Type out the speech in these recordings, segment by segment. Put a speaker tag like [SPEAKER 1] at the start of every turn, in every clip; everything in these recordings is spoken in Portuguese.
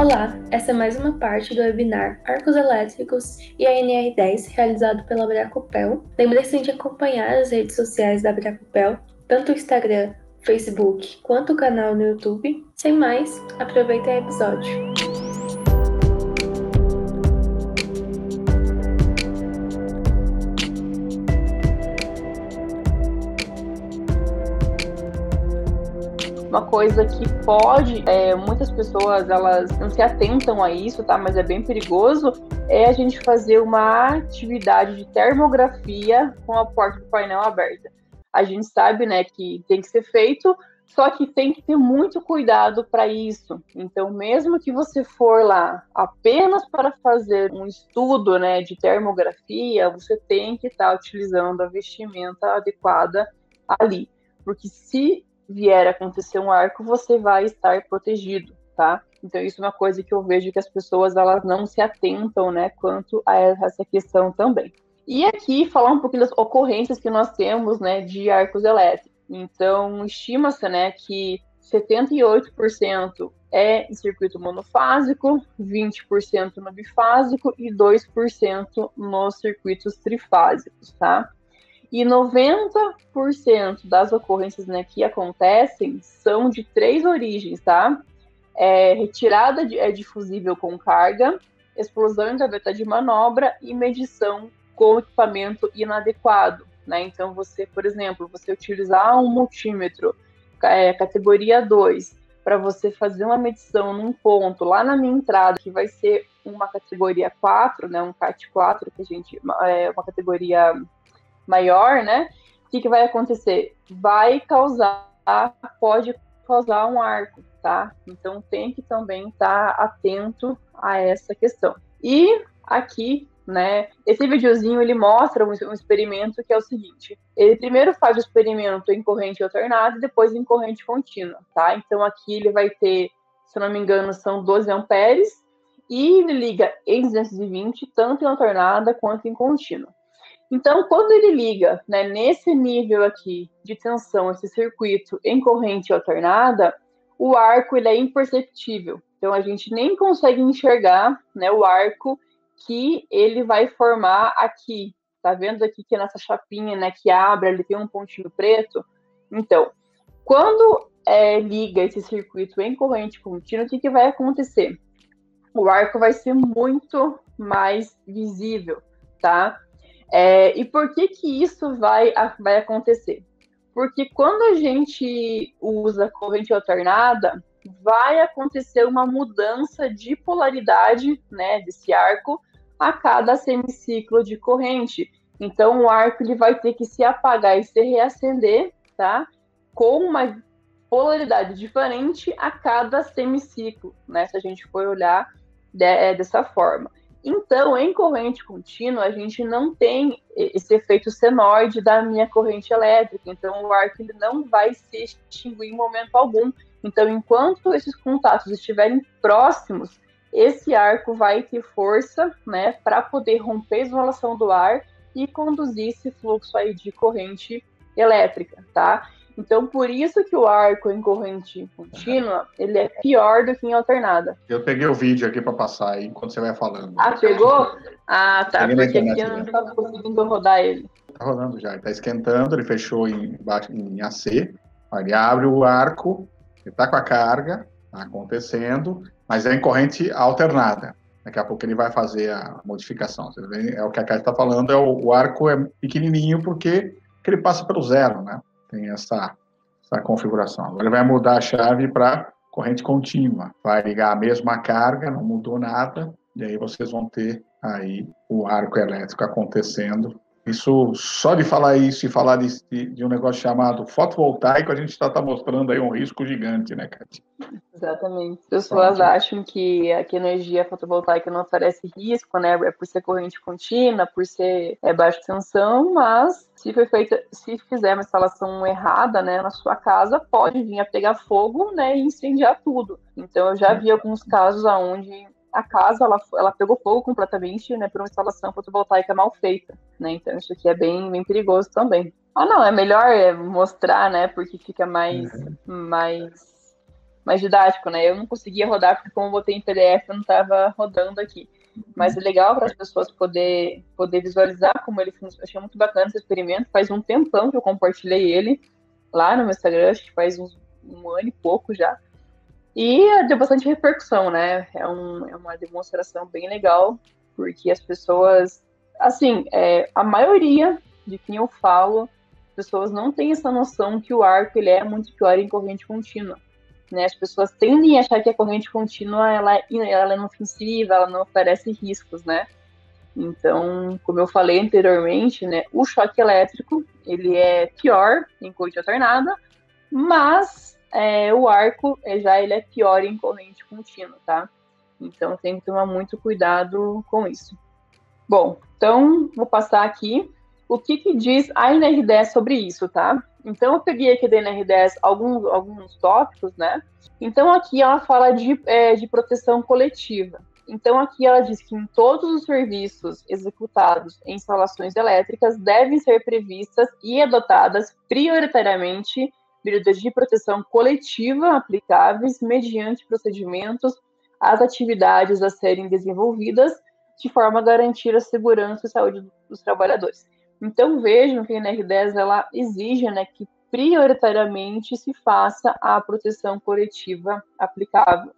[SPEAKER 1] Olá, essa é mais uma parte do webinar Arcos Elétricos e a NR10 realizado pela Bracopel. Lembre-se de acompanhar as redes sociais da Bracopel, tanto o Instagram, Facebook quanto o canal no YouTube. Sem mais, aproveita o episódio.
[SPEAKER 2] Uma coisa que pode, é, muitas pessoas elas não se atentam a isso, tá? Mas é bem perigoso, é a gente fazer uma atividade de termografia com a porta do painel aberta. A gente sabe, né, que tem que ser feito, só que tem que ter muito cuidado para isso. Então, mesmo que você for lá apenas para fazer um estudo, né, de termografia, você tem que estar tá utilizando a vestimenta adequada ali, porque se vier a acontecer um arco, você vai estar protegido, tá? Então isso é uma coisa que eu vejo que as pessoas elas não se atentam, né, quanto a essa questão também. E aqui falar um pouquinho das ocorrências que nós temos, né, de arcos elétricos. Então estima-se, né, que 78% é em circuito monofásico, 20% no bifásico e 2% nos circuitos trifásicos, tá? E 90% das ocorrências né, que acontecem são de três origens, tá? É, retirada de, é difusível com carga, explosão em gaveta de manobra e medição com equipamento inadequado. Né? Então, você, por exemplo, você utilizar um multímetro é, categoria 2 para você fazer uma medição num ponto lá na minha entrada, que vai ser uma categoria 4, né, um CAT 4, que a gente é uma categoria maior, né? O que, que vai acontecer? Vai causar, pode causar um arco, tá? Então tem que também estar tá atento a essa questão. E aqui, né, esse videozinho ele mostra um, um, experimento que é o seguinte: ele primeiro faz o experimento em corrente alternada e depois em corrente contínua, tá? Então aqui ele vai ter, se eu não me engano, são 12 amperes e ele liga em 220, tanto em alternada quanto em contínua. Então, quando ele liga né, nesse nível aqui de tensão, esse circuito em corrente alternada, o arco ele é imperceptível. Então, a gente nem consegue enxergar né, o arco que ele vai formar aqui. Tá vendo aqui que nessa chapinha né, que abre, ele tem um pontinho preto? Então, quando é, liga esse circuito em corrente contínua, o que, que vai acontecer? O arco vai ser muito mais visível, tá? É, e por que que isso vai, vai acontecer? Porque quando a gente usa corrente alternada, vai acontecer uma mudança de polaridade né, desse arco a cada semiciclo de corrente. Então, o arco ele vai ter que se apagar e se reacender, tá? Com uma polaridade diferente a cada semiciclo, né? Se a gente for olhar de, é, dessa forma. Então, em corrente contínua, a gente não tem esse efeito senoide da minha corrente elétrica. Então, o arco ele não vai se extinguir em momento algum. Então, enquanto esses contatos estiverem próximos, esse arco vai ter força né, para poder romper a isolação do ar e conduzir esse fluxo aí de corrente elétrica, tá? Então, por isso que o arco em corrente contínua, ele é pior do que em alternada.
[SPEAKER 3] Eu peguei o vídeo aqui para passar aí, enquanto você vai falando.
[SPEAKER 2] Ah, pegou? Ah, tá, peguei porque aqui eu não estava conseguindo rodar ele.
[SPEAKER 3] Está rodando já, está esquentando, ele fechou em, em AC, ele abre o arco, ele está com a carga, está acontecendo, mas é em corrente alternada. Daqui a pouco ele vai fazer a modificação. É o que a Cátia está falando, é o, o, arco é pequenininho porque ele passa pelo zero, né? Tem essa, essa configuração. Agora vai mudar a chave para corrente contínua. Vai ligar a mesma carga, não mudou nada, e aí vocês vão ter aí o arco elétrico acontecendo isso, só de falar isso e falar de, de um negócio chamado fotovoltaico, a gente está tá mostrando aí um risco gigante, né, Kátia?
[SPEAKER 2] Exatamente. As pessoas Pronto. acham que a energia fotovoltaica não oferece risco, né? É por ser corrente contínua, por ser é, baixa tensão, mas se foi feita, se fizer uma instalação errada, né, na sua casa, pode vir a pegar fogo, né, e incendiar tudo. Então eu já vi alguns casos onde a casa ela, ela pegou fogo completamente, né, por uma instalação fotovoltaica mal feita, né? Então isso aqui é bem, bem perigoso também. Ah, não, é melhor é, mostrar, né, porque fica mais, uhum. mais, mais didático, né? Eu não conseguia rodar porque como eu botei em PDF eu não estava rodando aqui. Mas é legal para as pessoas poder, poder visualizar como ele funciona. Achei muito bacana esse experimento. Faz um tempão que eu compartilhei ele lá no meu Instagram, acho que faz uns, um ano e pouco já. E deu bastante repercussão, né? É, um, é uma demonstração bem legal, porque as pessoas, assim, é, a maioria de quem eu falo, pessoas não têm essa noção que o arco ele é muito pior em corrente contínua. Né? As pessoas tendem a achar que a corrente contínua ela, ela é inofensiva, ela não oferece riscos, né? Então, como eu falei anteriormente, né, o choque elétrico ele é pior em corrente alternada, mas é, o arco é, já ele é pior em corrente contínua, tá? Então tem que tomar muito cuidado com isso. Bom, então vou passar aqui o que, que diz a NR10 sobre isso, tá? Então eu peguei aqui da NR10 alguns, alguns tópicos, né? Então aqui ela fala de, é, de proteção coletiva. Então, aqui ela diz que em todos os serviços executados em instalações elétricas devem ser previstas e adotadas prioritariamente medidas de proteção coletiva aplicáveis mediante procedimentos às atividades a serem desenvolvidas de forma a garantir a segurança e saúde dos trabalhadores. Então, vejam que a NR10 ela exige né, que prioritariamente se faça a proteção coletiva aplicável.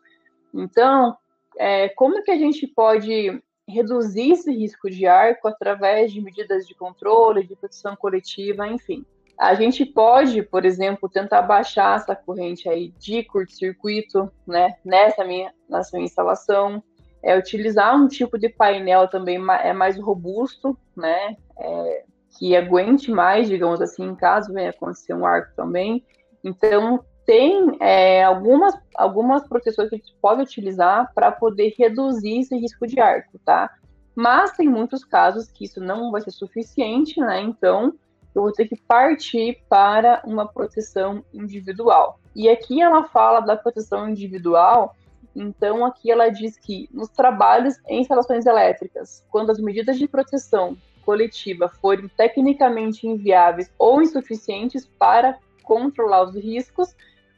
[SPEAKER 2] Então, é, como que a gente pode reduzir esse risco de arco através de medidas de controle, de proteção coletiva, enfim. A gente pode, por exemplo, tentar baixar essa corrente aí de curto-circuito, né, nessa minha, nessa minha instalação, é utilizar um tipo de painel também é mais robusto, né, é, que aguente mais, digamos assim, caso venha acontecer um arco também. Então, tem é, algumas, algumas proteções que a gente pode utilizar para poder reduzir esse risco de arco, tá? Mas tem muitos casos que isso não vai ser suficiente, né? Então, eu vou ter que partir para uma proteção individual. E aqui ela fala da proteção individual, então aqui ela diz que nos trabalhos em instalações elétricas, quando as medidas de proteção coletiva forem tecnicamente inviáveis ou insuficientes para controlar os riscos,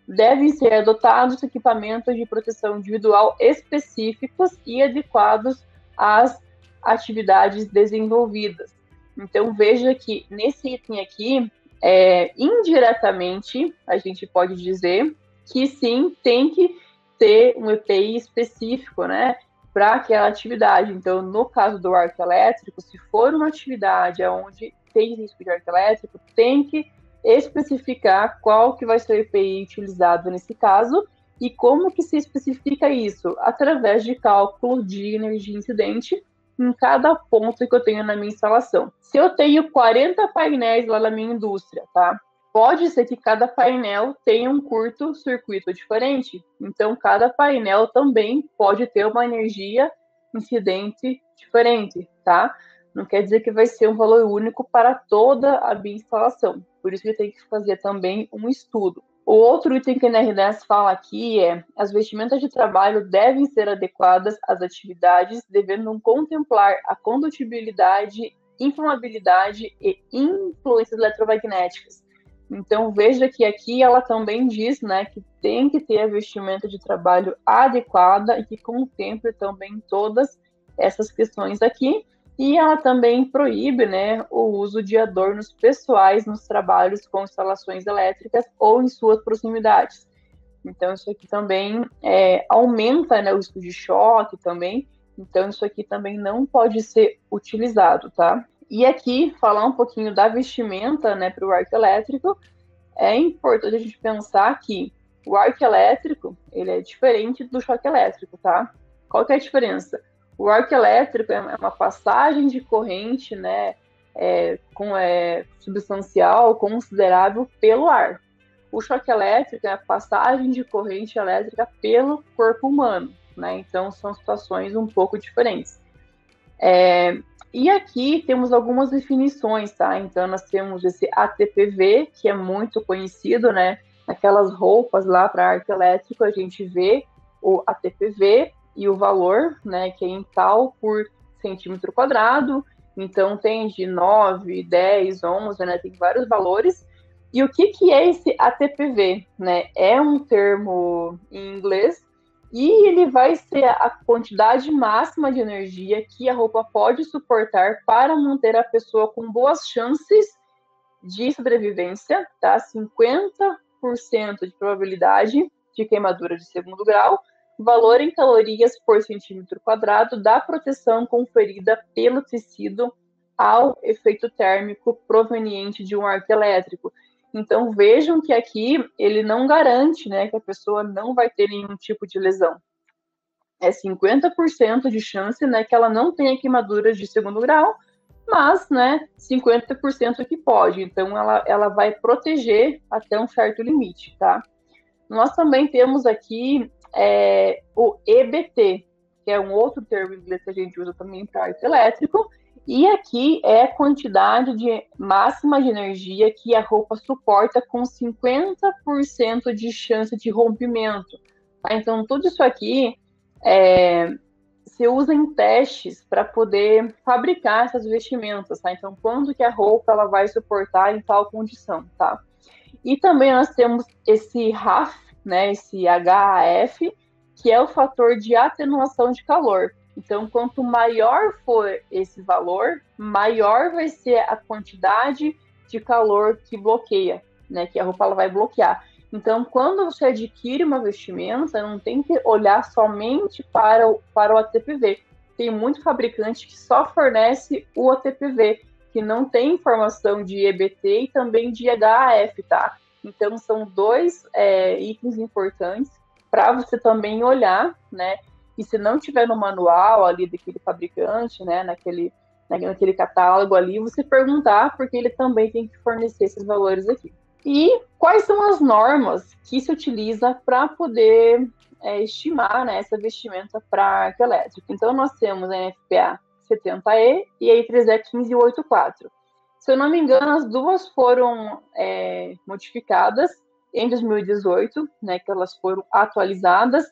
[SPEAKER 2] devem ser adotados equipamentos de proteção individual específicos e adequados às atividades desenvolvidas. Então, veja que nesse item aqui, é, indiretamente, a gente pode dizer que sim, tem que ter um EPI específico, né, para aquela atividade. Então, no caso do arco elétrico, se for uma atividade onde tem risco de arco elétrico, tem que especificar qual que vai ser o EPI utilizado nesse caso e como que se especifica isso? Através de cálculo de energia incidente em cada ponto que eu tenho na minha instalação. Se eu tenho 40 painéis lá na minha indústria, tá? Pode ser que cada painel tenha um curto-circuito diferente. Então, cada painel também pode ter uma energia incidente diferente, tá? Não quer dizer que vai ser um valor único para toda a minha instalação. Por isso que tem que fazer também um estudo. O outro item que a NR10 fala aqui é: as vestimentas de trabalho devem ser adequadas às atividades, devendo contemplar a condutibilidade, inflamabilidade e influências eletromagnéticas. Então veja que aqui ela também diz, né, que tem que ter a vestimenta de trabalho adequada e que contemple também todas essas questões aqui. E ela também proíbe né, o uso de adornos pessoais nos trabalhos com instalações elétricas ou em suas proximidades. Então, isso aqui também é, aumenta né, o risco de choque também. Então, isso aqui também não pode ser utilizado, tá? E aqui, falar um pouquinho da vestimenta né, para o arco elétrico, é importante a gente pensar que o arco elétrico ele é diferente do choque elétrico, tá? Qual que é a diferença? O arco elétrico é, é uma passagem de corrente, né, é, com, é, substancial, considerável pelo ar. O choque elétrico é a passagem de corrente elétrica pelo corpo humano, né? Então são situações um pouco diferentes. É, e aqui temos algumas definições, tá? Então nós temos esse ATPV, que é muito conhecido, né? Naquelas roupas lá para arco elétrico, a gente vê o ATPV, e o valor, né, que é em tal por centímetro quadrado. Então tem de 9, 10, 11, né, tem vários valores. E o que, que é esse ATPV? Né? É um termo em inglês e ele vai ser a quantidade máxima de energia que a roupa pode suportar para manter a pessoa com boas chances de sobrevivência, tá? 50% de probabilidade de queimadura de segundo grau, valor em calorias por centímetro quadrado da proteção conferida pelo tecido ao efeito térmico proveniente de um arco elétrico. Então vejam que aqui ele não garante, né, que a pessoa não vai ter nenhum tipo de lesão. É 50% de chance, né, que ela não tenha queimaduras de segundo grau, mas, né, 50% que pode. Então ela, ela vai proteger até um certo limite, tá? Nós também temos aqui é, o EBT, que é um outro termo em inglês que a gente usa também para arco elétrico, e aqui é a quantidade de máxima de energia que a roupa suporta com 50% de chance de rompimento. Tá? Então, tudo isso aqui é, se usa em testes para poder fabricar essas vestimentas, tá? Então, quando que a roupa ela vai suportar em tal condição, tá? E também nós temos esse RAF, né, esse HAF, que é o fator de atenuação de calor. Então, quanto maior for esse valor, maior vai ser a quantidade de calor que bloqueia, né? Que a roupa ela vai bloquear. Então, quando você adquire uma vestimenta, não tem que olhar somente para o, para o ATPV. Tem muito fabricante que só fornece o ATPV, que não tem informação de EBT e também de HAF, tá? Então, são dois é, itens importantes para você também olhar, né? E se não tiver no manual ali daquele fabricante, né, naquele, naquele catálogo ali, você perguntar, porque ele também tem que fornecer esses valores aqui. E quais são as normas que se utiliza para poder é, estimar né, essa vestimenta para arco elétrico? Então, nós temos a NFPA 70E e a I3E 1584. Se eu não me engano, as duas foram é, modificadas em 2018, né, que elas foram atualizadas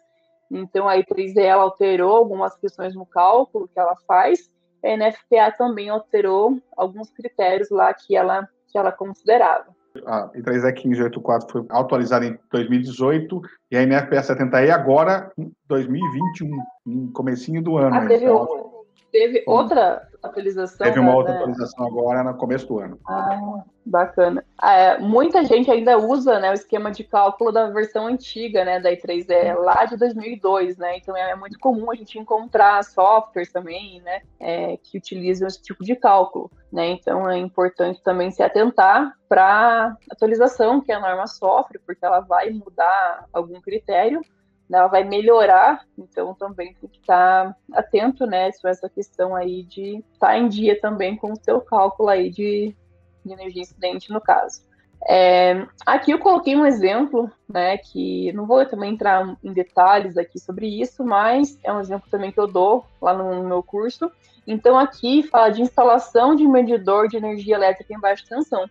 [SPEAKER 2] então, a I3D ela alterou algumas questões no cálculo que ela faz. A NFPA também alterou alguns critérios lá que ela, que ela considerava.
[SPEAKER 3] A I3E 1584 foi atualizada em 2018 e a NFPA 70E agora em 2021, no comecinho do ano.
[SPEAKER 2] Ah, teve, então, teve outra atualização?
[SPEAKER 3] Teve uma outra atualização agora no começo do ano.
[SPEAKER 2] Ah, bacana. É, muita gente ainda usa né, o esquema de cálculo da versão antiga, né, da i3E, lá de 2002, né, então é muito comum a gente encontrar softwares também, né, é, que utilizam esse tipo de cálculo, né, então é importante também se atentar para atualização que a norma sofre, porque ela vai mudar algum critério, né, ela vai melhorar, então também tem que estar atento, né, sobre essa questão aí de estar em dia também com o seu cálculo aí de, de energia incidente no caso. É, aqui eu coloquei um exemplo, né, que não vou também entrar em detalhes aqui sobre isso, mas é um exemplo também que eu dou lá no, no meu curso. Então aqui fala de instalação de medidor de energia elétrica em baixa tensão.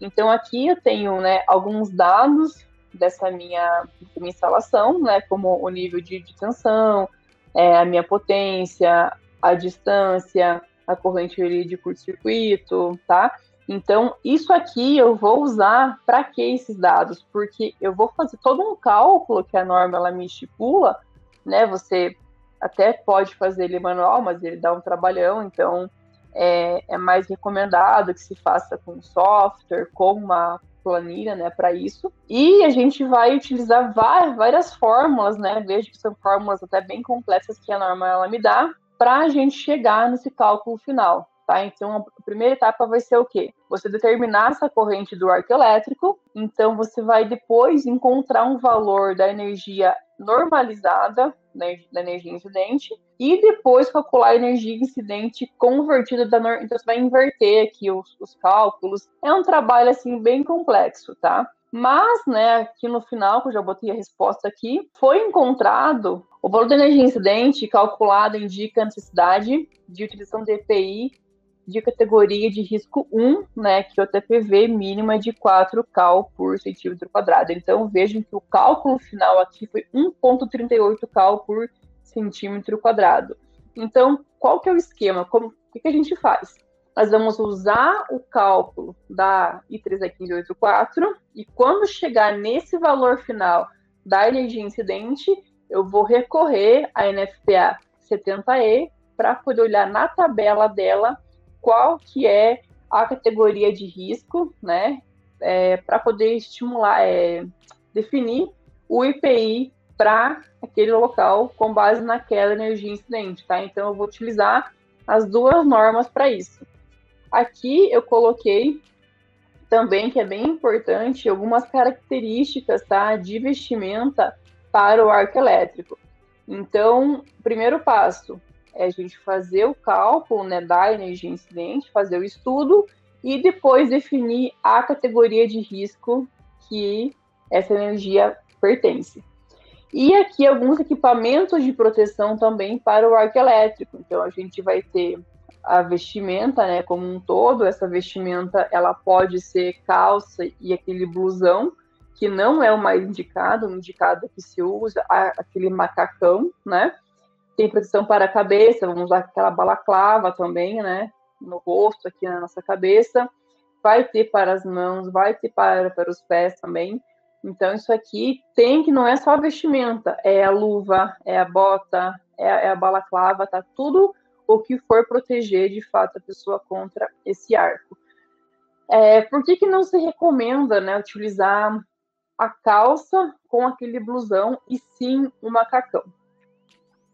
[SPEAKER 2] Então aqui eu tenho, né, alguns dados dessa minha, minha instalação, né, como o nível de, de tensão, é, a minha potência, a distância, a corrente de curto-circuito, tá? Então, isso aqui eu vou usar para que esses dados? Porque eu vou fazer todo um cálculo que a norma ela me estipula, né? Você até pode fazer ele manual, mas ele dá um trabalhão, então é, é mais recomendado que se faça com software, com uma planilha, né, para isso. E a gente vai utilizar várias fórmulas, né, vejo que são fórmulas até bem complexas que a norma ela me dá, para a gente chegar nesse cálculo final. Tá? Então, a primeira etapa vai ser o quê? Você determinar essa corrente do arco elétrico, então você vai depois encontrar um valor da energia normalizada, da energia incidente, e depois calcular a energia incidente convertida da norma. Então, você vai inverter aqui os, os cálculos. É um trabalho, assim, bem complexo, tá? Mas, né, aqui no final, que eu já botei a resposta aqui, foi encontrado o valor da energia incidente calculado indica a necessidade de utilização de EPI de categoria de risco 1, né, que o TPV mínimo é de 4 cal por centímetro quadrado. Então, vejam que o cálculo final aqui foi 1,38 cal por centímetro quadrado. Então, qual que é o esquema? Como, o que, que a gente faz? nós vamos usar o cálculo da I3E1584 e quando chegar nesse valor final da energia incidente, eu vou recorrer à NFPA 70E para poder olhar na tabela dela qual que é a categoria de risco, né, é, para poder estimular, é, definir o IPI para aquele local com base naquela energia incidente, tá? Então eu vou utilizar as duas normas para isso. Aqui eu coloquei também que é bem importante algumas características, tá, de vestimenta para o arco elétrico. Então, primeiro passo é a gente fazer o cálculo, né, da energia incidente, fazer o estudo e depois definir a categoria de risco que essa energia pertence. E aqui alguns equipamentos de proteção também para o arco elétrico. Então a gente vai ter a vestimenta, né, como um todo. Essa vestimenta ela pode ser calça e aquele blusão, que não é o mais indicado. O indicado é que se usa aquele macacão, né? Tem proteção para a cabeça, vamos usar aquela balaclava também, né? No rosto, aqui na nossa cabeça. Vai ter para as mãos, vai ter para, para os pés também. Então, isso aqui tem que não é só a vestimenta, é a luva, é a bota, é, é a balaclava, tá tudo o que for proteger de fato a pessoa contra esse arco. É, por que, que não se recomenda né, utilizar a calça com aquele blusão e sim o macacão?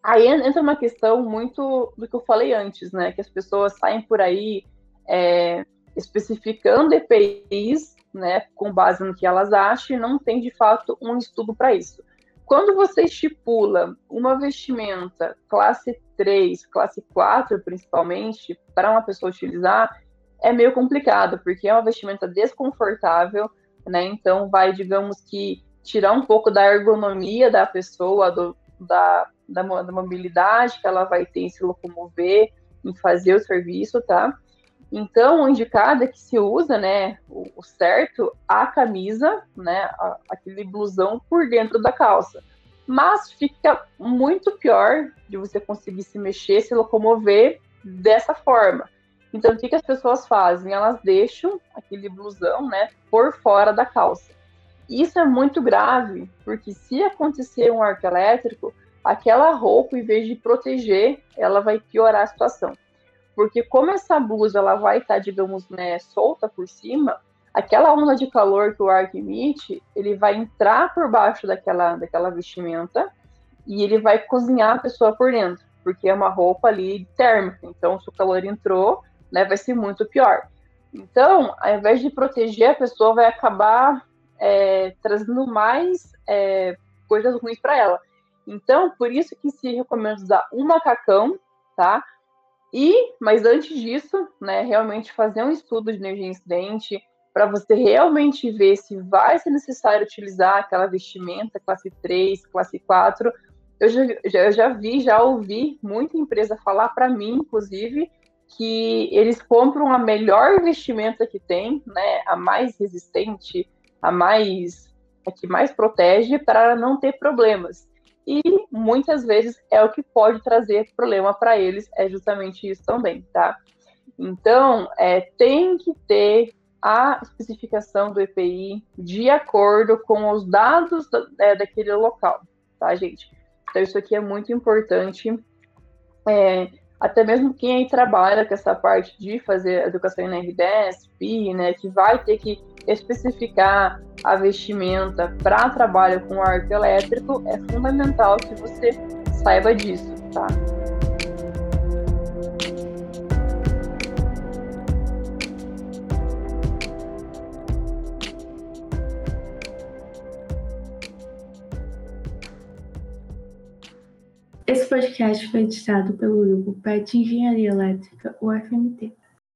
[SPEAKER 2] Aí entra uma questão muito do que eu falei antes, né? Que as pessoas saem por aí é, especificando EPIs né, com base no que elas acham, e não tem de fato um estudo para isso. Quando você estipula uma vestimenta classe 3, classe 4 principalmente, para uma pessoa utilizar, é meio complicado, porque é uma vestimenta desconfortável, né? Então vai, digamos que, tirar um pouco da ergonomia da pessoa, do, da, da, da mobilidade que ela vai ter em se locomover, em fazer o serviço, tá? Então, o indicado é que se usa, né, o, certo, a camisa, né, a, aquele blusão por dentro da calça. Mas fica muito pior de você conseguir se mexer, se locomover dessa forma. Então, o que, que as pessoas fazem? Elas deixam aquele blusão, né, por fora da calça. Isso é muito grave, porque se acontecer um arco elétrico, aquela roupa, em vez de proteger, ela vai piorar a situação. Porque como essa blusa ela vai estar, tá, digamos, né, solta por cima, aquela onda de calor que o ar emite, ele vai entrar por baixo daquela, daquela vestimenta e ele vai cozinhar a pessoa por dentro, porque é uma roupa ali térmica. Então, se o calor entrou, né, vai ser muito pior. Então, ao invés de proteger, a pessoa vai acabar é, trazendo mais é, coisas ruins para ela. Então, por isso que se recomenda usar um macacão, tá? E, mas antes disso, né, realmente fazer um estudo de energia incidente para você realmente ver se vai ser necessário utilizar aquela vestimenta classe 3, classe 4. Eu já, já, já vi, já ouvi muita empresa falar para mim, inclusive, que eles compram a melhor vestimenta que tem, né, a mais resistente, a mais a que mais protege para não ter problemas e muitas vezes é o que pode trazer problema para eles, é justamente isso também, tá? Então, é, tem que ter a especificação do EPI de acordo com os dados da, é, daquele local, tá, gente? Então, isso aqui é muito importante. É, até mesmo quem aí trabalha com essa parte de fazer educação em R10, PI, né, que vai ter que especificar a vestimenta para trabalho com arco elétrico, é fundamental que você saiba disso, tá?
[SPEAKER 1] Esse podcast foi editado pelo grupo PET Engenharia Elétrica, UFMT.